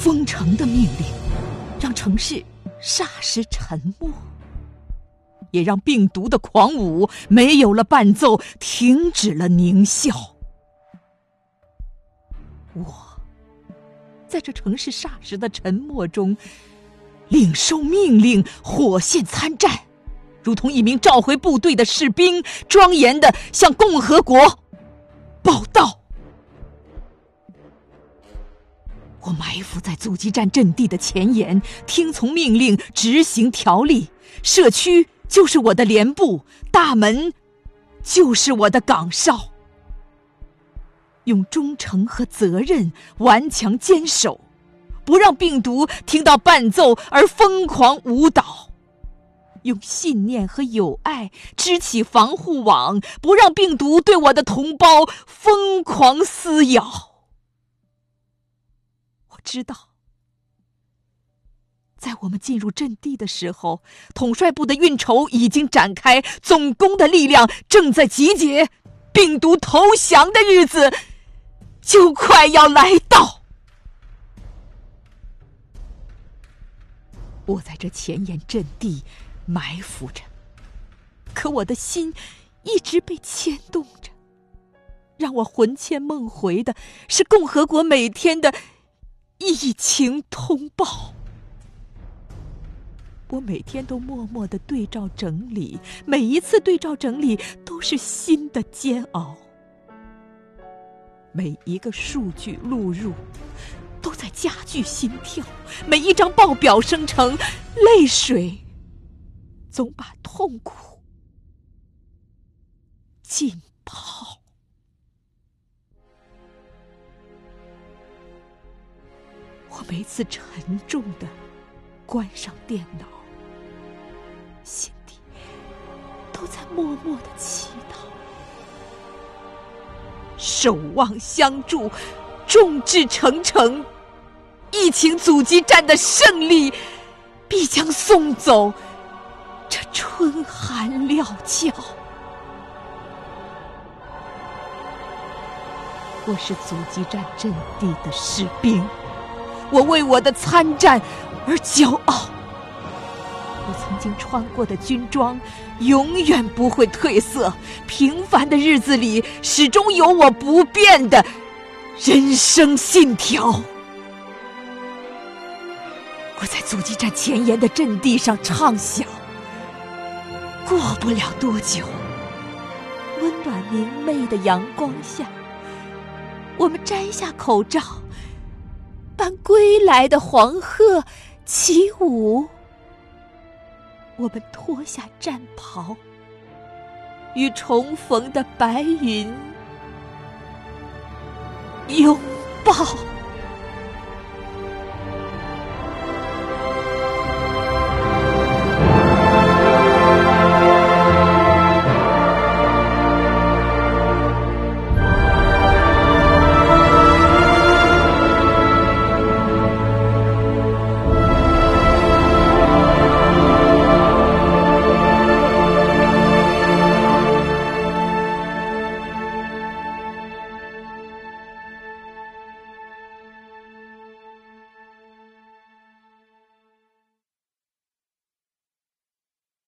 封城的命令，让城市霎时沉默，也让病毒的狂舞没有了伴奏，停止了狞笑。我在这城市霎时的沉默中，领受命令，火线参战，如同一名召回部队的士兵，庄严的向共和国报道。我埋伏在阻击战阵地的前沿，听从命令，执行条例。社区就是我的连部，大门就是我的岗哨。用忠诚和责任顽强坚守，不让病毒听到伴奏而疯狂舞蹈；用信念和友爱织起防护网，不让病毒对我的同胞疯狂撕咬。知道，在我们进入阵地的时候，统帅部的运筹已经展开，总攻的力量正在集结，病毒投降的日子。就快要来到，我在这前沿阵地埋伏着，可我的心一直被牵动着。让我魂牵梦回的是共和国每天的疫情通报。我每天都默默的对照整理，每一次对照整理都是新的煎熬。每一个数据录入，都在加剧心跳；每一张报表生成，泪水总把痛苦浸泡。我每次沉重的关上电脑，心底都在默默的祈祷。守望相助，众志成城，疫情阻击战的胜利必将送走这春寒料峭。我是阻击战阵地的士兵，我为我的参战而骄傲。我曾经穿过的军装，永远不会褪色。平凡的日子里，始终有我不变的人生信条。我在阻击战前沿的阵地上畅想：过不了多久，温暖明媚的阳光下，我们摘下口罩，伴归来的黄鹤起舞。我们脱下战袍，与重逢的白云拥抱。